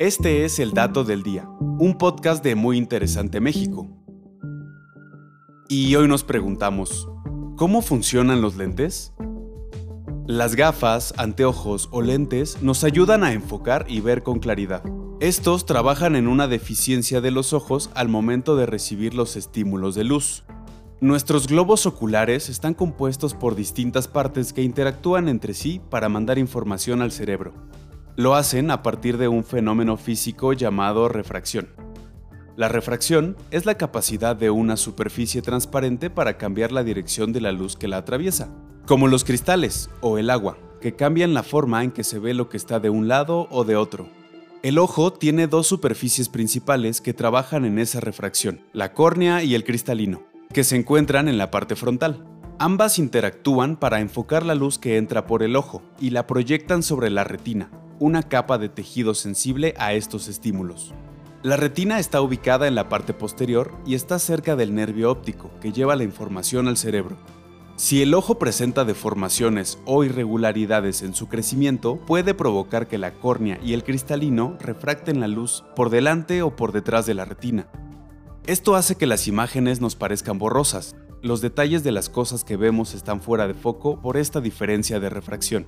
Este es El Dato del Día, un podcast de Muy Interesante México. Y hoy nos preguntamos, ¿cómo funcionan los lentes? Las gafas, anteojos o lentes nos ayudan a enfocar y ver con claridad. Estos trabajan en una deficiencia de los ojos al momento de recibir los estímulos de luz. Nuestros globos oculares están compuestos por distintas partes que interactúan entre sí para mandar información al cerebro. Lo hacen a partir de un fenómeno físico llamado refracción. La refracción es la capacidad de una superficie transparente para cambiar la dirección de la luz que la atraviesa, como los cristales o el agua, que cambian la forma en que se ve lo que está de un lado o de otro. El ojo tiene dos superficies principales que trabajan en esa refracción, la córnea y el cristalino que se encuentran en la parte frontal. Ambas interactúan para enfocar la luz que entra por el ojo y la proyectan sobre la retina, una capa de tejido sensible a estos estímulos. La retina está ubicada en la parte posterior y está cerca del nervio óptico que lleva la información al cerebro. Si el ojo presenta deformaciones o irregularidades en su crecimiento, puede provocar que la córnea y el cristalino refracten la luz por delante o por detrás de la retina, esto hace que las imágenes nos parezcan borrosas. Los detalles de las cosas que vemos están fuera de foco por esta diferencia de refracción.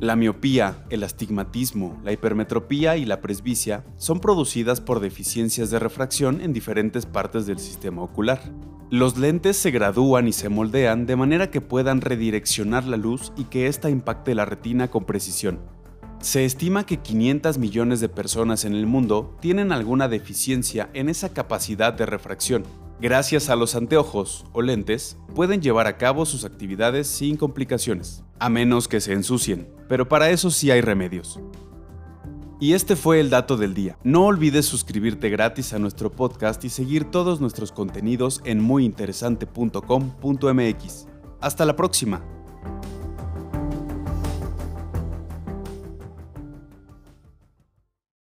La miopía, el astigmatismo, la hipermetropía y la presbicia son producidas por deficiencias de refracción en diferentes partes del sistema ocular. Los lentes se gradúan y se moldean de manera que puedan redireccionar la luz y que ésta impacte la retina con precisión. Se estima que 500 millones de personas en el mundo tienen alguna deficiencia en esa capacidad de refracción. Gracias a los anteojos o lentes, pueden llevar a cabo sus actividades sin complicaciones, a menos que se ensucien, pero para eso sí hay remedios. Y este fue el dato del día. No olvides suscribirte gratis a nuestro podcast y seguir todos nuestros contenidos en muyinteresante.com.mx. Hasta la próxima.